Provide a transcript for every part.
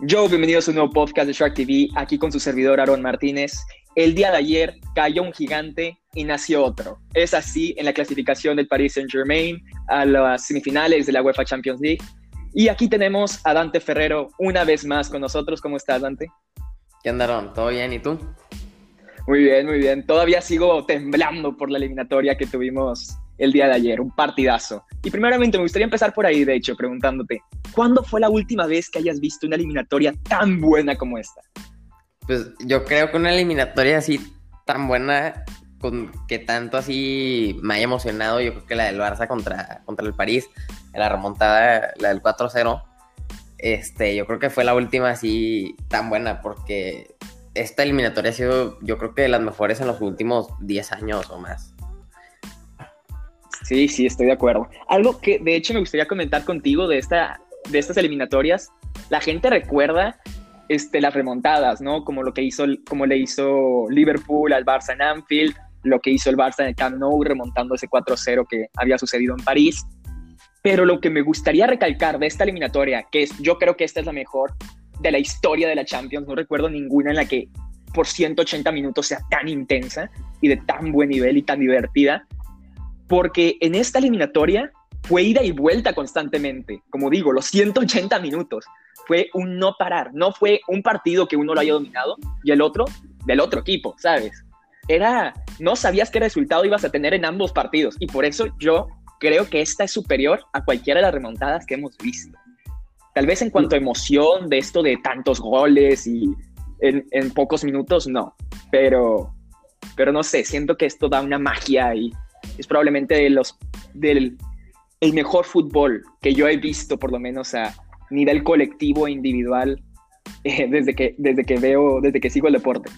Yo, bienvenidos a un nuevo podcast de Shark TV, aquí con su servidor Aaron Martínez. El día de ayer cayó un gigante y nació otro. Es así en la clasificación del Paris Saint-Germain a las semifinales de la UEFA Champions League. Y aquí tenemos a Dante Ferrero una vez más con nosotros. ¿Cómo estás, Dante? ¿Qué andaron? ¿Todo bien? ¿Y tú? Muy bien, muy bien. Todavía sigo temblando por la eliminatoria que tuvimos el día de ayer, un partidazo. Y primeramente me gustaría empezar por ahí, de hecho, preguntándote, ¿cuándo fue la última vez que hayas visto una eliminatoria tan buena como esta? Pues yo creo que una eliminatoria así tan buena, con que tanto así me haya emocionado, yo creo que la del Barça contra, contra el París, la remontada, la del 4-0, este, yo creo que fue la última así tan buena, porque esta eliminatoria ha sido, yo creo que de las mejores en los últimos 10 años o más. Sí, sí, estoy de acuerdo. Algo que de hecho me gustaría comentar contigo de, esta, de estas eliminatorias, la gente recuerda este, las remontadas, ¿no? Como lo que hizo, como le hizo Liverpool al Barça en Anfield, lo que hizo el Barça en el Camp Nou remontando ese 4-0 que había sucedido en París. Pero lo que me gustaría recalcar de esta eliminatoria, que es, yo creo que esta es la mejor de la historia de la Champions, no recuerdo ninguna en la que por 180 minutos sea tan intensa y de tan buen nivel y tan divertida, porque en esta eliminatoria fue ida y vuelta constantemente, como digo, los 180 minutos. Fue un no parar, no fue un partido que uno lo haya dominado y el otro del otro equipo, ¿sabes? Era, no sabías qué resultado ibas a tener en ambos partidos y por eso yo creo que esta es superior a cualquiera de las remontadas que hemos visto. Tal vez en cuanto a emoción de esto de tantos goles y en, en pocos minutos, no, pero, pero no sé, siento que esto da una magia y es probablemente de los, del el mejor fútbol que yo he visto, por lo menos a nivel colectivo e individual, eh, desde, que, desde que veo, desde que sigo el deporte.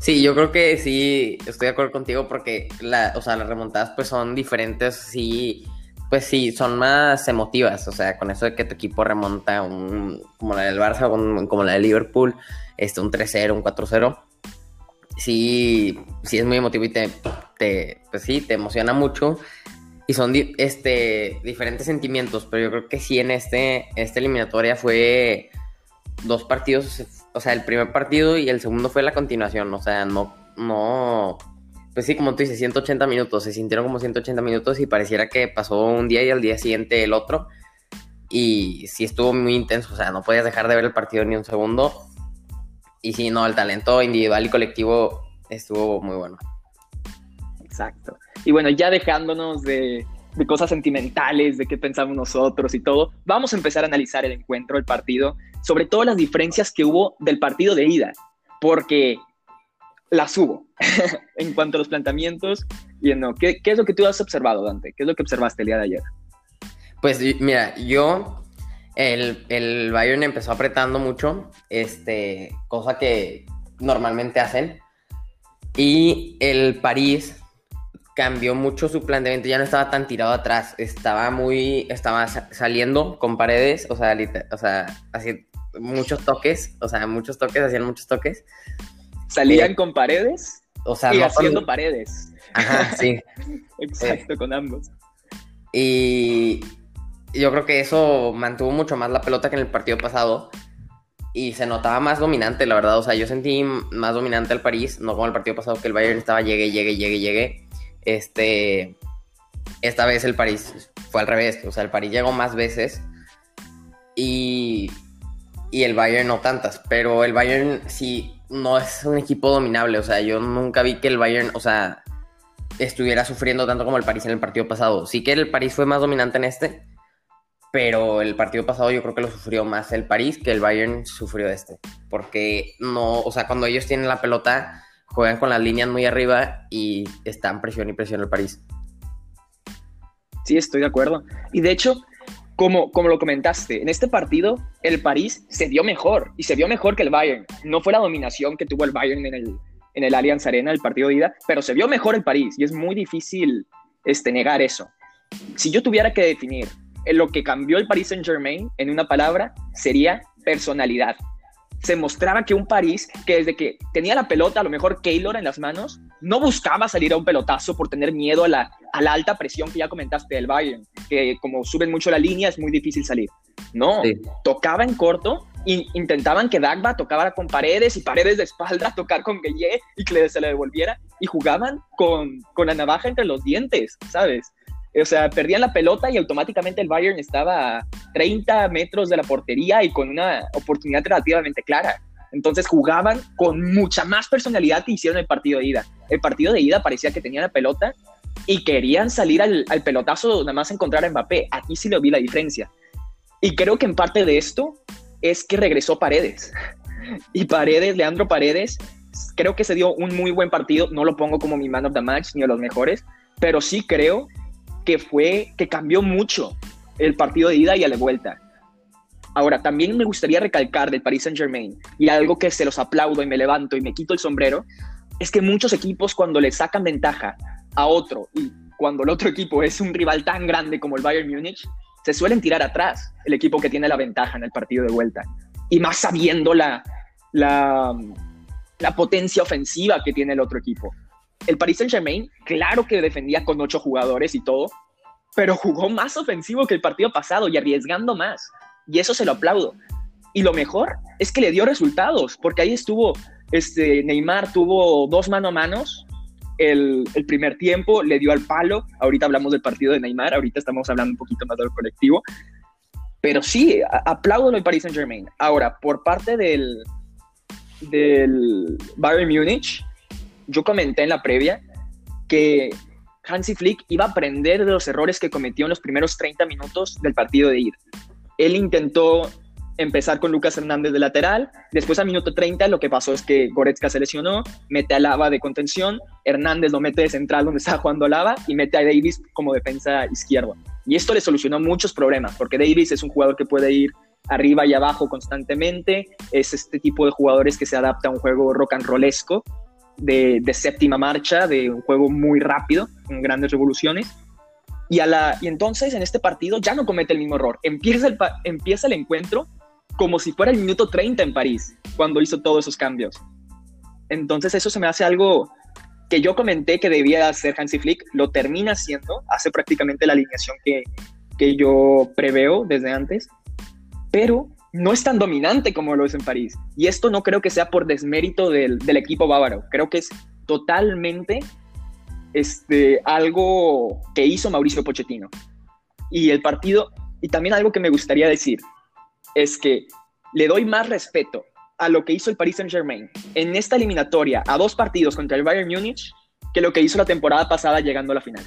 Sí, yo creo que sí, estoy de acuerdo contigo porque la, o sea, las remontadas pues son diferentes, sí, pues sí, son más emotivas, o sea, con eso de que tu equipo remonta un, como la del Barça, como la de Liverpool, este, un 3-0, un 4-0, sí, sí es muy emotivo y te, te, pues sí, te emociona mucho. Y son este, diferentes sentimientos, pero yo creo que sí en este, esta eliminatoria fue dos partidos, o sea, el primer partido y el segundo fue la continuación, o sea, no, no, pues sí, como tú dices, 180 minutos, se sintieron como 180 minutos y pareciera que pasó un día y al día siguiente el otro. Y sí estuvo muy intenso, o sea, no podías dejar de ver el partido ni un segundo. Y sí, no, el talento individual y colectivo estuvo muy bueno. Exacto. Y bueno, ya dejándonos de, cosas sentimientales, de qué pensamos nosotros y todo, vamos a empezar a analizar el encuentro, el partido, sobre todo las diferencias que hubo del partido de ida, porque las hubo en cuanto a los planteamientos y no. ¿Qué, ¿Qué, es lo que tú has observado, Dante? ¿Qué es lo que observaste el día de ayer? Pues mira, yo, el, el Bayern empezó apretando mucho, este, cosa que normalmente hacen, y el París cambió mucho su planteamiento, ya no estaba tan tirado atrás, estaba muy, estaba saliendo con paredes, o sea, o sea, así muchos toques, o sea, muchos toques, hacían muchos toques. ¿Salían eh, con paredes? O sea, y haciendo paredes. Ajá, sí. Exacto, con ambos. Y yo creo que eso mantuvo mucho más la pelota que en el partido pasado y se notaba más dominante, la verdad. O sea, yo sentí más dominante al París, no como el partido pasado que el Bayern estaba llegue, llegue, llegue, llegue. Este, esta vez el París fue al revés, o sea, el París llegó más veces y, y el Bayern no tantas, pero el Bayern sí no es un equipo dominable, o sea, yo nunca vi que el Bayern, o sea, estuviera sufriendo tanto como el París en el partido pasado. Sí que el París fue más dominante en este, pero el partido pasado yo creo que lo sufrió más el París que el Bayern sufrió este, porque no, o sea, cuando ellos tienen la pelota juegan con las líneas muy arriba y están presión y presión el París. Sí, estoy de acuerdo. Y de hecho, como, como lo comentaste, en este partido el París se vio mejor y se vio mejor que el Bayern. No fue la dominación que tuvo el Bayern en el, en el Allianz Arena, el partido de ida, pero se vio mejor el París y es muy difícil este, negar eso. Si yo tuviera que definir lo que cambió el Paris Saint Germain en una palabra, sería personalidad se mostraba que un París que desde que tenía la pelota, a lo mejor Keylor en las manos, no buscaba salir a un pelotazo por tener miedo a la, a la alta presión que ya comentaste del Bayern, que como suben mucho la línea es muy difícil salir. No, tocaba en corto intentaban que Dagba tocara con paredes y paredes de espalda tocar con Gueye y que se le devolviera y jugaban con, con la navaja entre los dientes, ¿sabes? O sea, perdían la pelota y automáticamente el Bayern estaba a 30 metros de la portería y con una oportunidad relativamente clara. Entonces jugaban con mucha más personalidad y hicieron el partido de ida. El partido de ida parecía que tenían la pelota y querían salir al, al pelotazo nada más encontrar a Mbappé. Aquí sí lo vi la diferencia. Y creo que en parte de esto es que regresó Paredes. Y Paredes, Leandro Paredes, creo que se dio un muy buen partido. No lo pongo como mi man of the match ni de los mejores, pero sí creo que fue, que cambió mucho el partido de ida y a la vuelta. Ahora, también me gustaría recalcar del Paris Saint Germain, y algo que se los aplaudo y me levanto y me quito el sombrero, es que muchos equipos cuando le sacan ventaja a otro y cuando el otro equipo es un rival tan grande como el Bayern Múnich, se suelen tirar atrás el equipo que tiene la ventaja en el partido de vuelta. Y más sabiendo la, la, la potencia ofensiva que tiene el otro equipo. El Paris Saint Germain, claro que defendía con ocho jugadores y todo, pero jugó más ofensivo que el partido pasado y arriesgando más. Y eso se lo aplaudo. Y lo mejor es que le dio resultados, porque ahí estuvo, este, Neymar tuvo dos mano a manos el, primer tiempo, le dio al palo. Ahorita hablamos del partido de Neymar, ahorita estamos hablando un poquito más del colectivo. Pero sí, aplaudo al Paris Saint Germain. Ahora, por parte del, del Bayern Múnich, yo comenté en la previa que Hansi Flick iba a aprender de los errores que cometió en los primeros 30 minutos del partido de ida. Él intentó empezar con Lucas Hernández de lateral, después a minuto 30 lo que pasó es que Goretzka se lesionó, mete a Lava de contención, Hernández lo mete de central donde estaba jugando Lava y mete a Davis como defensa izquierda. Y esto le solucionó muchos problemas, porque Davis es un jugador que puede ir arriba y abajo constantemente, es este tipo de jugadores que se adapta a un juego rock and rollesco, de, séptima marcha, de un juego muy rápido, con grandes revoluciones. Y, a la, y entonces en este partido ya no comete el mismo error. Empieza el, empieza el encuentro como si fuera el minuto 30 en París, cuando hizo todos esos cambios. Entonces eso se me hace algo que yo comenté que debía hacer Hansi Flick, lo termina haciendo, hace prácticamente la alineación que, que yo preveo desde antes, pero no es tan dominante como lo es en París. Y esto no creo que sea por desmérito del, equipo bávaro. Creo que es totalmente este, algo que hizo Mauricio Pochettino. Y el partido, y también algo que me gustaría decir, es que le doy más respeto a lo que hizo el Paris Saint Germain en esta eliminatoria a dos partidos contra el Bayern Múnich que lo que hizo la temporada pasada llegando a la final.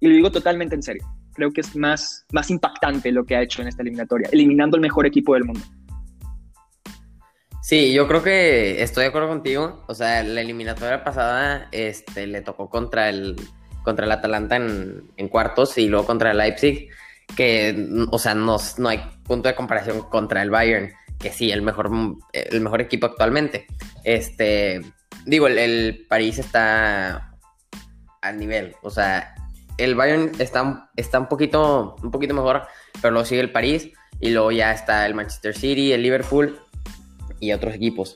Y lo digo totalmente en serio creo que es más, más impactante lo que ha hecho en esta eliminatoria, eliminando el mejor equipo del mundo. Sí, yo creo que estoy de acuerdo contigo. O sea, la eliminatoria pasada este, le tocó contra el, contra el Atalanta en, cuartos y luego contra el Leipzig, que, o sea, no, no hay punto de comparación contra el Bayern, que sí, el mejor, el mejor equipo actualmente. Este, digo, el, el París está al nivel, o sea, el Bayern está, está un, poquito, un poquito mejor, pero luego sigue el París y luego ya está el Manchester City, el Liverpool y otros equipos.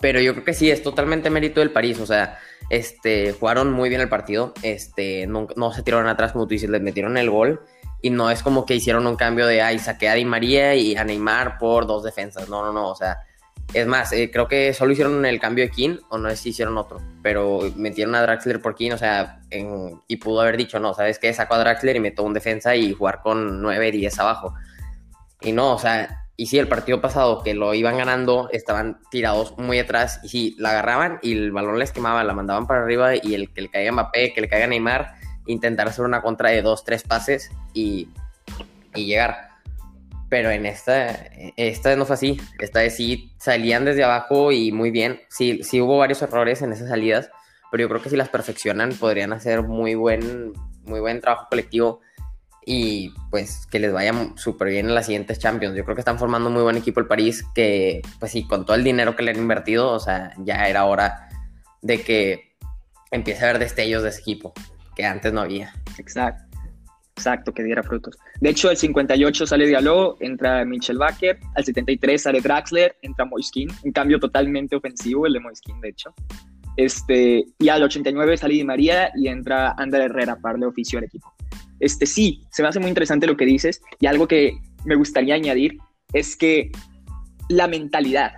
Pero yo creo que sí, es totalmente mérito del París. O sea, este, jugaron muy bien el partido. Este, no, se tiraron atrás, como tú dices, les metieron el gol. Y no es como que hicieron un cambio de, ay, saqué a Di María y a Neymar por dos defensas. No, no, no. O sea, es más, eh, creo que solo hicieron el cambio de King, o no sé si hicieron otro, pero metieron a Draxler por King, o sea, y pudo haber dicho, no, ¿sabes qué? Saco a Draxler y meto un defensa y jugar con 9, 10 abajo. Y no, o sea, y sí, el partido pasado que lo iban ganando, estaban tirados muy atrás, y sí, la agarraban y el balón les quemaba, la mandaban para arriba y el que le caiga Mbappé, que le caiga Neymar, intentar hacer una contra de dos, tres pases y, y llegar pero en esta, esta no fue así. Esta vez sí salían desde abajo y muy bien. Sí, sí hubo varios errores en esas salidas, pero yo creo que si las perfeccionan podrían hacer muy buen, muy buen trabajo colectivo y pues que les vaya súper bien en las siguientes Champions. Yo creo que están formando un muy buen equipo el París, que pues sí, con todo el dinero que le han invertido, o sea, ya era hora de que empiece a haber destellos de ese equipo, que antes no había. Exacto. Exacto, que diera frutos. De hecho, el 58 sale Diallo, entra Michel Baker, al 73 sale Draxler, entra Moiskin, un cambio totalmente ofensivo el de Moiskin, de hecho. Este, y al 89 sale Di María y entra Ander Herrera para darle oficio al equipo. Este, sí, se me hace muy interesante lo que dices y algo que me gustaría añadir es que la mentalidad.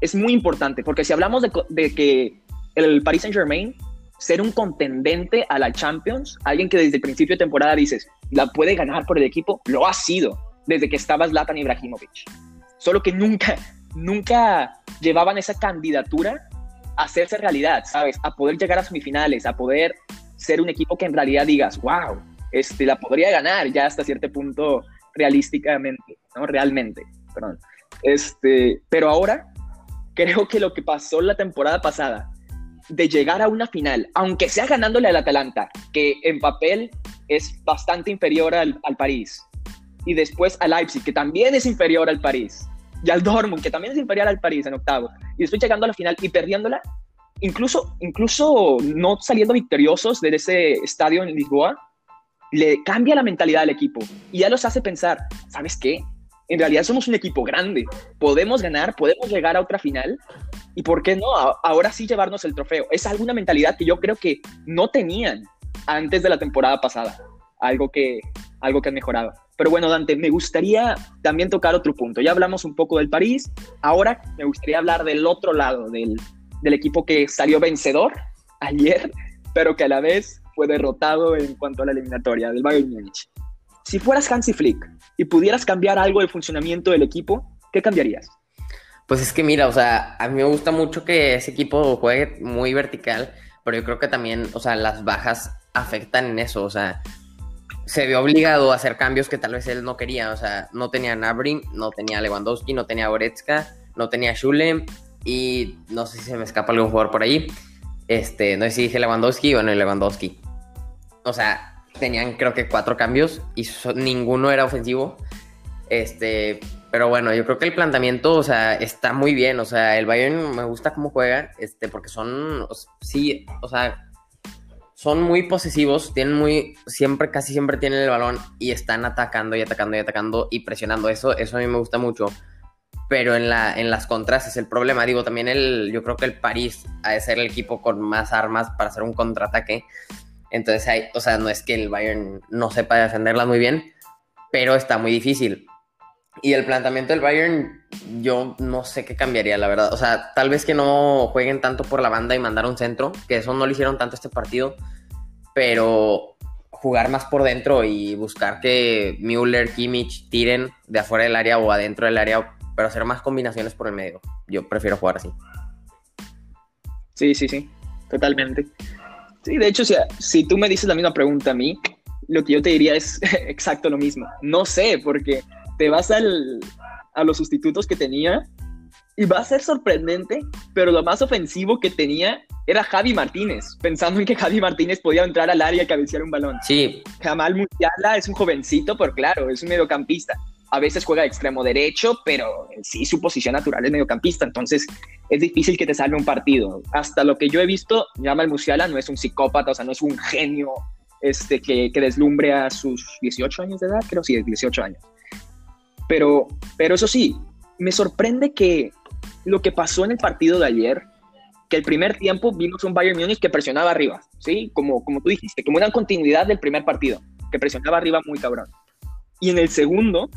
Es muy importante, porque si hablamos de, que el Paris Saint Germain ser un contendente a la Champions, alguien que desde el principio de temporada dices, la puede ganar por el equipo, lo ha sido desde que estaba Zlatan Ibrahimovic. Solo que nunca, nunca llevaban esa candidatura a hacerse realidad, ¿sabes? A poder llegar a semifinales, a poder ser un equipo que en realidad digas, wow, este, la podría ganar ya hasta cierto punto realísticamente, ¿no? Realmente, perdón. Este, pero ahora creo que lo que pasó la temporada pasada, de llegar a una final, aunque sea ganándole al Atalanta, que en papel es bastante inferior al, al París, y después al Leipzig, que también es inferior al París, y al Dortmund, que también es inferior al París en octavo, y después llegando a la final y perdiéndola, incluso, incluso no saliendo victoriosos de ese estadio en Lisboa, le cambia la mentalidad al equipo y ya los hace pensar, ¿sabes qué? En realidad somos un equipo grande, podemos ganar, podemos llegar a otra final y ¿por qué no? Ahora sí llevarnos el trofeo. Es alguna mentalidad que yo creo que no tenían antes de la temporada pasada, algo que, algo que han mejorado. Pero bueno, Dante, me gustaría también tocar otro punto. Ya hablamos un poco del París, ahora me gustaría hablar del otro lado, del, del equipo que salió vencedor ayer, pero que a la vez fue derrotado en cuanto a la eliminatoria del Bayern Múnich. Si fueras Hansi Flick y pudieras cambiar algo del funcionamiento del equipo, ¿qué cambiarías? Pues es que mira, o sea, a mí me gusta mucho que ese equipo juegue muy vertical, pero yo creo que también, o sea, las bajas afectan en eso, o sea, se vio obligado a hacer cambios que tal vez él no quería, o sea, no tenía Nabrin, no tenía Lewandowski, no tenía Goretzka, no tenía Schule, y no sé si se me escapa algún jugador por ahí. Este, no sé si dije Lewandowski, bueno, Lewandowski. O sea, tenían creo que cuatro cambios y ninguno era ofensivo. Este, pero bueno, yo creo que el planteamiento, o sea, está muy bien. O sea, el Bayern me gusta cómo juega, este, porque son, sí, o sea, son muy posesivos, tienen muy, siempre, casi siempre tienen el balón y están atacando y atacando y atacando y presionando. Eso, eso a mí me gusta mucho pero en, la, en las contras es el problema. Digo, también el, yo creo que el París ha de ser el equipo con más armas para hacer un contraataque. Entonces, hay, o sea, no es que el Bayern no sepa defenderlas muy bien, pero está muy difícil. Y el planteamiento del Bayern, yo no sé qué cambiaría, la verdad. O sea, tal vez que no jueguen tanto por la banda y mandar un centro, que eso no lo hicieron tanto este partido, pero jugar más por dentro y buscar que Müller, Kimmich tiren de afuera del área o adentro del área pero hacer más combinaciones por el medio. Yo prefiero jugar así. Sí, sí, sí, totalmente. Sí, de hecho, si, si tú me dices la misma pregunta a mí, lo que yo te diría es exacto lo mismo. No sé, porque te vas al, a los sustitutos que tenía y va a ser sorprendente, pero lo más ofensivo que tenía era Javi Martínez, pensando en que Javi Martínez podía entrar al área y cabecear un balón. Sí. Jamal Musiala es un jovencito, pero claro, es un mediocampista a veces juega de extremo derecho, pero sí su posición natural es mediocampista, entonces es difícil que te salga un partido. Hasta lo que yo he visto, Jamal Musiala no es un psicópata, o sea, no es un genio este, que, que deslumbre a sus 18 años de edad, creo sí, 18 años. Pero, pero eso sí, me sorprende que lo que pasó en el partido de ayer, que el primer tiempo vimos un Bayern Múnich que presionaba arriba, ¿sí? Como, como tú dijiste, como una continuidad del primer partido, que presionaba arriba muy cabrón. Y en el segundo,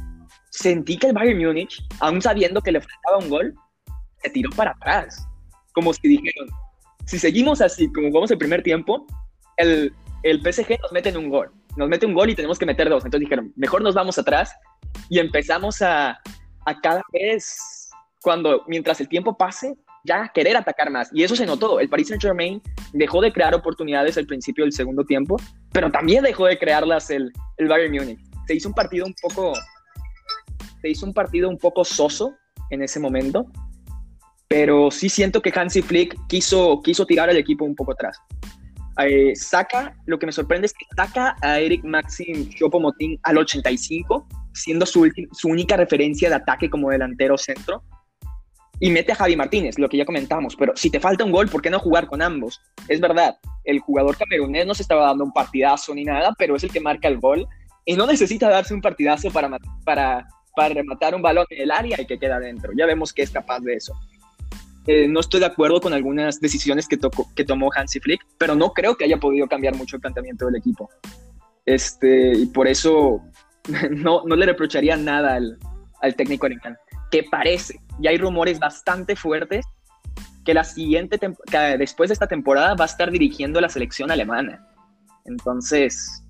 sentí que el Bayern Múnich, aún sabiendo que le faltaba un gol, se tiró para atrás. Como si dijeron, si seguimos así como vamos el primer tiempo, el, el PSG nos mete en un gol. Nos mete un gol y tenemos que meter dos. Entonces dijeron, mejor nos vamos atrás y empezamos a, a cada vez, cuando mientras el tiempo pase, ya querer atacar más. Y eso se notó. El Paris Saint Germain dejó de crear oportunidades al principio del segundo tiempo, pero también dejó de crearlas el, el Bayern Múnich. Se hizo un partido un poco se hizo un partido un poco soso en ese momento, pero sí siento que Hansi Flick quiso, quiso tirar al equipo un poco atrás. Eh, saca, lo que me sorprende es que saca a Eric Maxim Chopomotín al 85, siendo su, su única referencia de ataque como delantero centro, y mete a Javi Martínez, lo que ya comentamos, pero si te falta un gol, ¿por qué no jugar con ambos? Es verdad, el jugador camerunés no se estaba dando un partidazo ni nada, pero es el que marca el gol y no necesita darse un partidazo para, para para rematar un balón en el área y que queda dentro. Ya vemos que es capaz de eso. Eh, no estoy de acuerdo con algunas decisiones que, tocó, que tomó Hansi Flick, pero no creo que haya podido cambiar mucho el planteamiento del equipo. Este, y por eso no, no le reprocharía nada al, al técnico alemán. que parece, y hay rumores bastante fuertes, que la siguiente, que después de esta temporada va a estar dirigiendo la selección alemana. Entonces,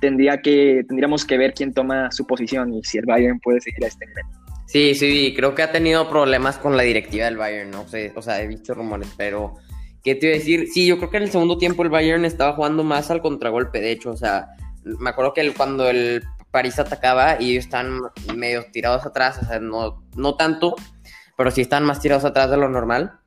tendría que, tendríamos que ver quién toma su posición y si el Bayern puede seguir a este nivel. Sí, sí, creo que ha tenido problemas con la directiva del Bayern, ¿no? sé, o sea, he visto rumores, pero ¿qué te iba a decir? Sí, yo creo que en el segundo tiempo el Bayern estaba jugando más al contragolpe, de hecho, o sea, me acuerdo que cuando el París atacaba y ellos están medio tirados atrás, o sea, no, no tanto, pero sí están más tirados atrás de lo normal.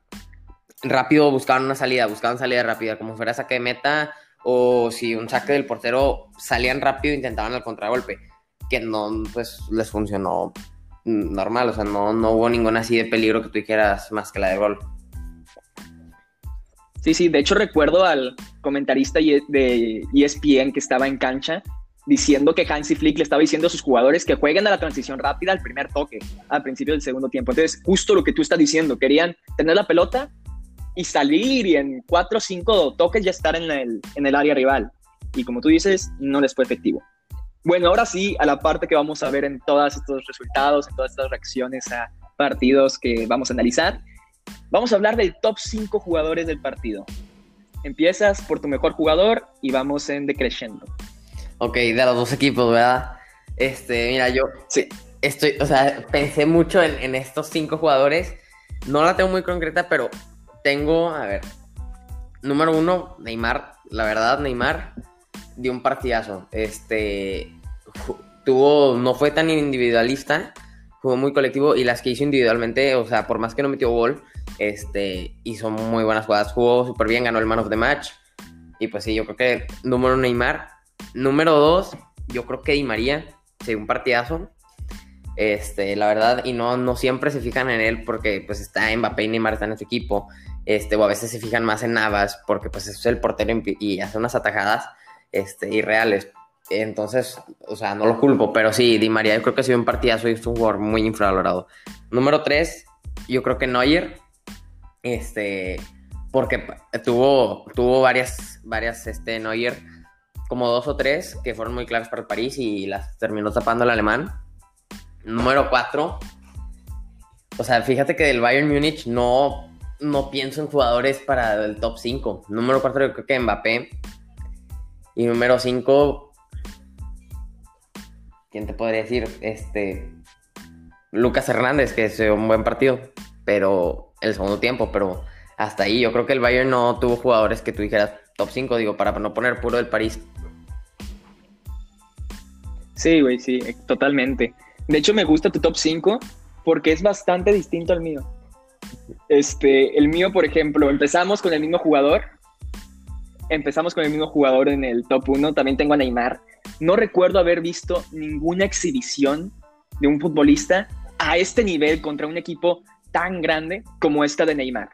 Rápido buscaban una salida, buscaban salida rápida, como fuera saque de meta o si un saque del portero salían rápido e intentaban el contragolpe, que no, pues les funcionó normal, o sea, no, no hubo ninguna así de peligro que tú dijeras más que la de gol. Sí, sí, de hecho recuerdo al comentarista de ESPN que estaba en cancha diciendo que Hansi Flick le estaba diciendo a sus jugadores que jueguen a la transición rápida al primer toque, al principio del segundo tiempo. Entonces, justo lo que tú estás diciendo, querían tener la pelota y salir y en cuatro o cinco toques ya estar en el, en el área rival. Y como tú dices, no les fue efectivo. Bueno, ahora sí, a la parte que vamos a ver en todos estos resultados, en todas estas reacciones a partidos que vamos a analizar, vamos a hablar del top 5 jugadores del partido. Empiezas por tu mejor jugador y vamos en decreciendo. Ok, de los dos equipos, ¿verdad? Este, mira, yo sí. estoy, o sea, pensé mucho en, en estos cinco jugadores. No la tengo muy concreta, pero tengo, a ver, número uno, Neymar. La verdad, Neymar dio un partidazo. Este, tuvo, no fue tan individualista, jugó muy colectivo y las que hizo individualmente, o sea, por más que no metió gol, este, hizo muy buenas jugadas, jugó súper bien, ganó el man of the match. Y pues sí, yo creo que número Neymar. Número dos, yo creo que Di María, sí, un partidazo. Este, la verdad, y no, no siempre se fijan en él porque pues está Mbappé y Neymar están en su equipo. Este, o a veces se fijan más en Navas porque pues es el portero y hace unas atajadas este, irreales. Entonces, o sea, no lo culpo, pero sí, Di María yo creo que ha sido un partidazo y es un jugador muy infravalorado. Número 3, yo creo que Neuer, este, porque tuvo, tuvo varias, varias, este, Neuer, como dos o tres que fueron muy claras para el París y las terminó tapando el alemán. Número 4, o sea, fíjate que del Bayern Múnich no, no pienso en jugadores para el top 5. Número 4 yo creo que Mbappé. Y número 5, ¿quién te podría decir? Este, Lucas Hernández, que es un buen partido, pero el segundo tiempo, pero hasta ahí yo creo que el Bayern no tuvo jugadores que tú dijeras top 5, digo, para no poner puro del París. Sí, güey, sí, totalmente. De hecho, me gusta tu top 5 porque es bastante distinto al mío. Este, el mío, por ejemplo, empezamos con el mismo jugador. Empezamos con el mismo jugador en el top 1. También tengo a Neymar. No recuerdo haber visto ninguna exhibición de un futbolista a este nivel contra un equipo tan grande como esta de Neymar.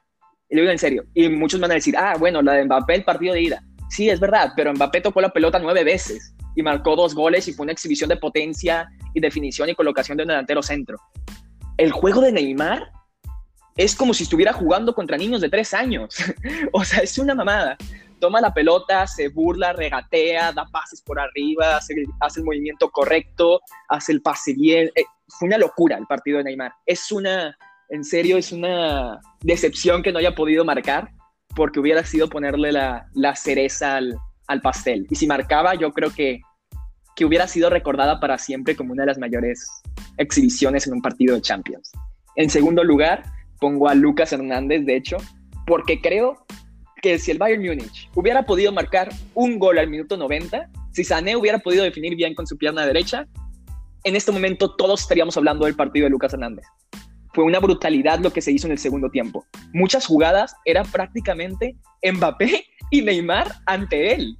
Y lo digo en serio. Y muchos van a decir, ah, bueno, la de Mbappé, el partido de ida. Sí, es verdad, pero Mbappé tocó la pelota nueve veces y marcó dos goles y fue una exhibición de potencia y definición y colocación de un delantero centro. El juego de Neymar es como si estuviera jugando contra niños de tres años. o sea, es una mamada. Toma la pelota, se burla, regatea, da pases por arriba, hace, el movimiento correcto, hace el pase bien. Eh, fue una locura el partido de Neymar. Es una, en serio, es una decepción que no haya podido marcar porque hubiera sido ponerle la, cereza al, al, pastel. Y si marcaba, yo creo que, que hubiera sido recordada para siempre como una de las mayores exhibiciones en un partido de Champions. En segundo lugar, pongo a Lucas Hernández, de hecho, porque creo que si el Bayern Múnich hubiera podido marcar un gol al minuto 90, si Sané hubiera podido definir bien con su pierna derecha, en este momento todos estaríamos hablando del partido de Lucas Hernández. Fue una brutalidad lo que se hizo en el segundo tiempo. Muchas jugadas eran prácticamente Mbappé y Neymar ante él.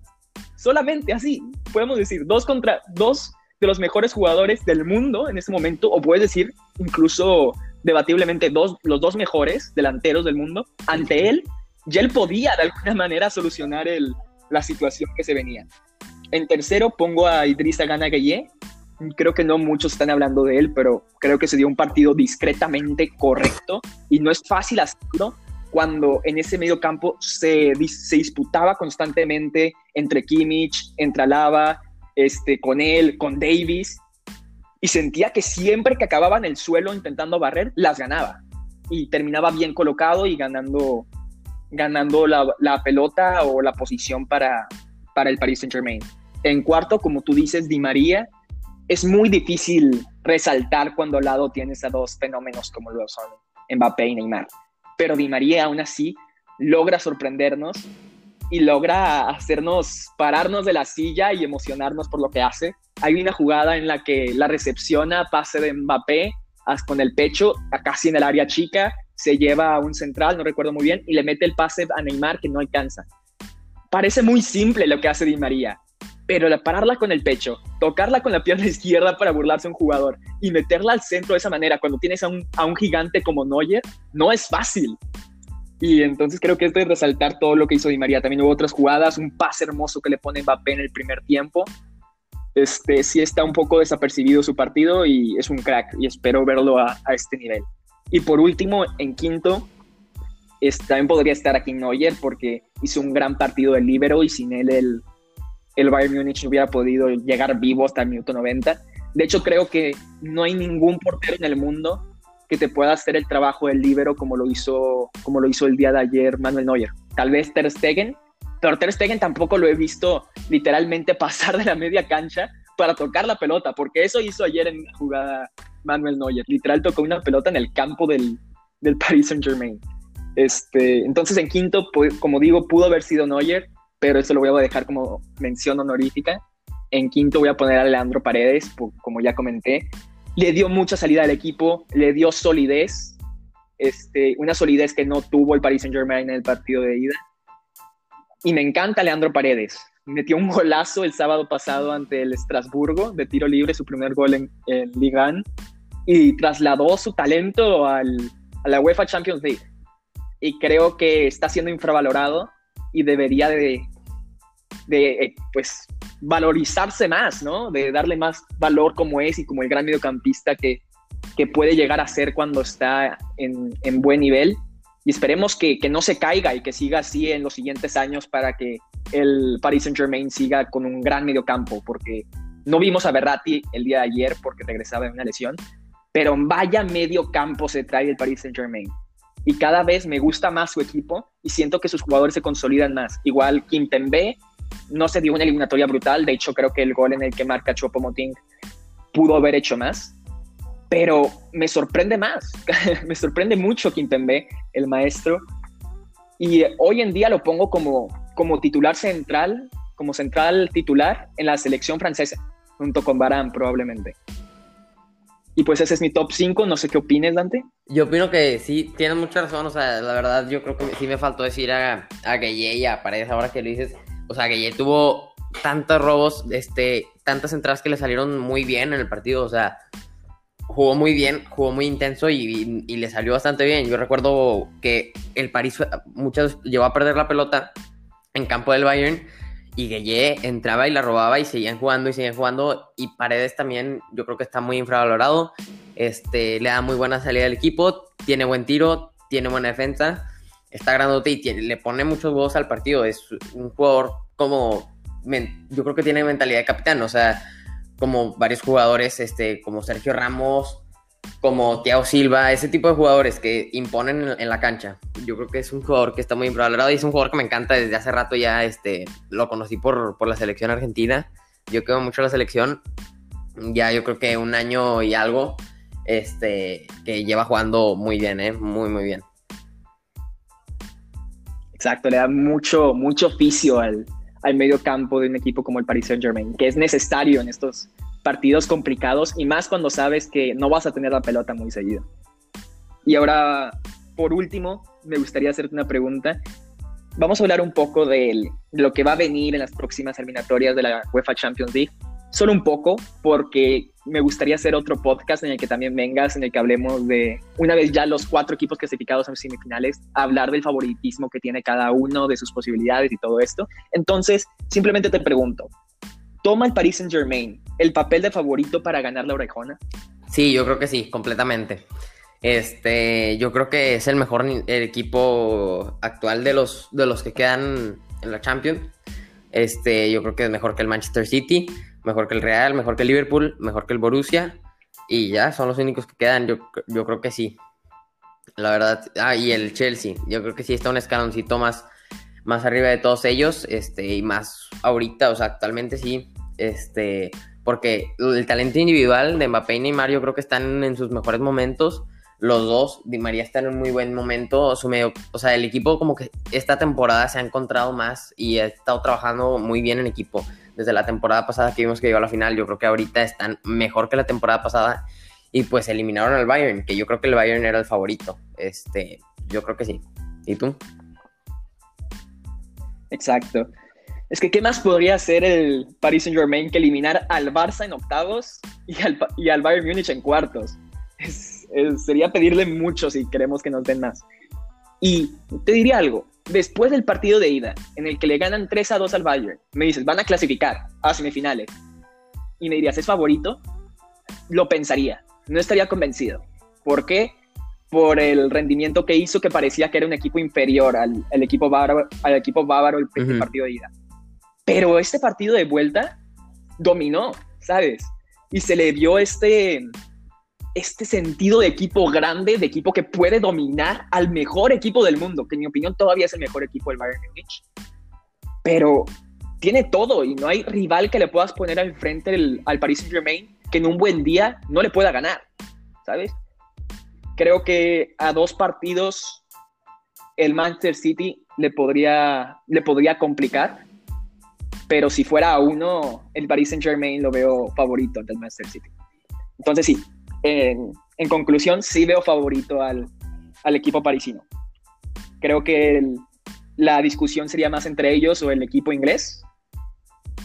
Solamente así, podemos decir, dos contra dos de los mejores jugadores del mundo en este momento, o puedes decir incluso debatiblemente dos, los dos mejores delanteros del mundo, ante él, ya él podía de alguna manera solucionar el, la situación que se venía. En tercero pongo a Idrissa Gana Gueye. Creo que no muchos están hablando de él, pero creo que se dio un partido discretamente correcto y no es fácil hacerlo cuando en ese medio campo se, se disputaba constantemente entre Kimmich, entre Alaba, este, con él, con Davis, y sentía que siempre que acababa en el suelo intentando barrer, las ganaba y terminaba bien colocado y ganando, ganando la, la pelota o la posición para, para el Paris Saint Germain. En cuarto, como tú dices, Di María, es muy difícil resaltar cuando al lado tienes a dos fenómenos como lo son Mbappé y Neymar. Pero Di María aún así logra sorprendernos y logra hacernos pararnos de la silla y emocionarnos por lo que hace. Hay una jugada en la que la recepciona, pase de Mbappé con el pecho, casi en el área chica, se lleva a un central, no recuerdo muy bien, y le mete el pase a Neymar que no alcanza. Parece muy simple lo que hace Di María, pero pararla con el pecho, tocarla con la pierna izquierda para burlarse a un jugador y meterla al centro de esa manera cuando tienes a un, a un gigante como Neuer, no es fácil. Y entonces creo que es resaltar todo lo que hizo Di María. También hubo otras jugadas, un pase hermoso que le pone Mbappé en el primer tiempo. Este, sí está un poco desapercibido su partido y es un crack y espero verlo a, este nivel. Y por último, en quinto, también podría estar aquí Neuer porque hizo un gran partido del libero y sin él el, el Bayern Múnich hubiera podido llegar vivo hasta el minuto 90. De hecho, creo que no hay ningún portero en el mundo que te pueda hacer el trabajo del libero como lo hizo, como lo hizo el día de ayer Manuel Neuer. Tal vez Ter Stegen, pero Ter Stegen tampoco lo he visto literalmente pasar de la media cancha para tocar la pelota, porque eso hizo ayer en la jugada Manuel Neuer. Literal tocó una pelota en el campo del, del Paris Saint Germain. Este, entonces en quinto, como digo, pudo haber sido Neuer, pero eso lo voy a dejar como mención honorífica. En quinto voy a poner a Leandro Paredes, como ya comenté le dio mucha salida al equipo, le dio solidez, este, una solidez que no tuvo el Paris Saint Germain en el partido de ida. Y me encanta Leandro Paredes. Metió un golazo el sábado pasado ante el Estrasburgo de tiro libre, su primer gol en, en Liga y trasladó su talento al, a la UEFA Champions League. Y creo que está siendo infravalorado y debería de, de eh, pues, valorizarse más, ¿no? De darle más valor como es y como el gran mediocampista que, que puede llegar a ser cuando está en, en buen nivel. Y esperemos que, que, no se caiga y que siga así en los siguientes años para que el Paris Saint Germain siga con un gran mediocampo, porque no vimos a Berratti el día de ayer porque regresaba de una lesión, pero vaya medio campo se trae el Paris Saint Germain. Y cada vez me gusta más su equipo y siento que sus jugadores se consolidan más. Igual Kim Pembe no se dio una eliminatoria brutal. De hecho, creo que el gol en el que marca Chopo Moting pudo haber hecho más. Pero me sorprende más. me sorprende mucho Kimpembe, el maestro. Y hoy en día lo pongo como, como titular central, como central titular en la selección francesa, junto con Barán probablemente. Y pues ese es mi top 5, no sé qué opines, Dante. Yo opino que sí, tienes mucha razón, o sea, la verdad yo creo que sí me faltó decir a, a Gueye y a Paredes ahora que lo dices, o sea, ya tuvo tantos robos, este, tantas entradas que le salieron muy bien en el partido, o sea, jugó muy bien, jugó muy intenso y, le salió bastante bien. Yo recuerdo que el París muchas llevó a perder la pelota en campo del Bayern y Gueye entraba y la robaba y seguían jugando y seguían jugando y Paredes también yo creo que está muy infravalorado, este, le da muy buena salida al equipo, tiene buen tiro, tiene buena defensa está grandote y le pone muchos huevos al partido. Es un jugador como, yo creo que tiene mentalidad de capitán, o sea, como varios jugadores, este, como Sergio Ramos, como Thiago Silva, ese tipo de jugadores que imponen en, la cancha. Yo creo que es un jugador que está muy infravalorado y es un jugador que me encanta desde hace rato ya, este, lo conocí por, por la selección argentina. Yo quiero mucho la selección, ya yo creo que un año y algo, este, que lleva jugando muy bien, ¿eh? Muy, muy bien. Exacto, le da mucho, mucho oficio al, al medio campo de un equipo como el Paris Saint Germain, que es necesario en estos partidos complicados y más cuando sabes que no vas a tener la pelota muy seguido. Y ahora, por último, me gustaría hacerte una pregunta. Vamos a hablar un poco de lo que va a venir en las próximas eliminatorias de la UEFA Champions League solo un poco, porque me gustaría hacer otro podcast en el que también vengas, en el que hablemos de, una vez ya los cuatro equipos clasificados en semifinales, hablar del favoritismo que tiene cada uno, de sus posibilidades y todo esto. Entonces, simplemente te pregunto, ¿toma el Paris Saint Germain el papel de favorito para ganar la orejona? Sí, yo creo que sí, completamente. Este, yo creo que es el mejor el equipo actual de los, de los que quedan en la Champions. Este, yo creo que es mejor que el Manchester City mejor que el Real, mejor que el Liverpool, mejor que el Borussia. Y ya, son los únicos que quedan. Yo, yo creo que sí. La verdad. Ah, y el Chelsea. Yo creo que sí está un escaloncito más, más arriba de todos ellos. Este, y más ahorita, o sea, actualmente sí. Este, porque el talento individual de Mbappé y Neymar yo creo que están en sus mejores momentos. Los dos, Di María está en un muy buen momento. Su medio, o sea, el equipo como que esta temporada se ha encontrado más y ha estado trabajando muy bien en equipo desde la temporada pasada que vimos que llegó a la final. Yo creo que ahorita están mejor que la temporada pasada y pues eliminaron al Bayern, que yo creo que el Bayern era el favorito. Este, yo creo que sí. ¿Y tú? Exacto. Es que, ¿qué más podría hacer el Paris Saint Germain que eliminar al Barça en octavos y al, y al Bayern Múnich en cuartos? sería pedirle mucho si queremos que nos den más. Y te diría algo, después del partido de ida, en el que le ganan 3 a 2 al Bayern, me dices, van a clasificar a semifinales, y me dirías, ¿es favorito? Lo pensaría, no estaría convencido. ¿Por qué? Por el rendimiento que hizo, que parecía que era un equipo inferior al, equipo, bávaro, al equipo bávaro el, partido de ida. Pero este partido de vuelta dominó, ¿sabes? Y se le vio este, este sentido de equipo grande, de equipo que puede dominar al mejor equipo del mundo, que en mi opinión todavía es el mejor equipo del Bayern Munich. Pero tiene todo y no hay rival que le puedas poner al frente al Paris Saint Germain que en un buen día no le pueda ganar, ¿sabes? Creo que a dos partidos el Manchester City le podría, le podría complicar, pero si fuera a uno, el Paris Saint Germain lo veo favorito ante el Manchester City. Entonces sí, en, conclusión, sí veo favorito al, equipo parisino. Creo que la discusión sería más entre ellos o el equipo inglés.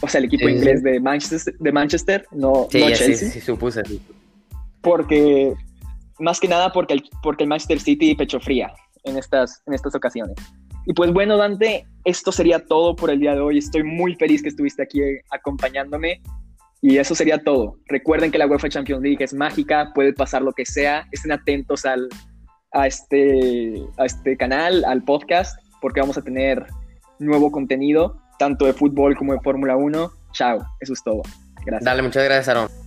O sea, el equipo inglés de Manchester, de Manchester no, sí, Chelsea. Sí, sí, supuse. Porque, más que nada porque el, porque el Manchester City pecho fría en estas, en estas ocasiones. Y pues bueno, Dante, esto sería todo por el día de hoy. Estoy muy feliz que estuviste aquí acompañándome. Y eso sería todo. Recuerden que la UEFA Champions League es mágica, puede pasar lo que sea. Estén atentos al, a, este, a este canal, al podcast, porque vamos a tener nuevo contenido, tanto de fútbol como de Fórmula 1. Chao, eso es todo. Gracias. Dale, muchas gracias, Aaron.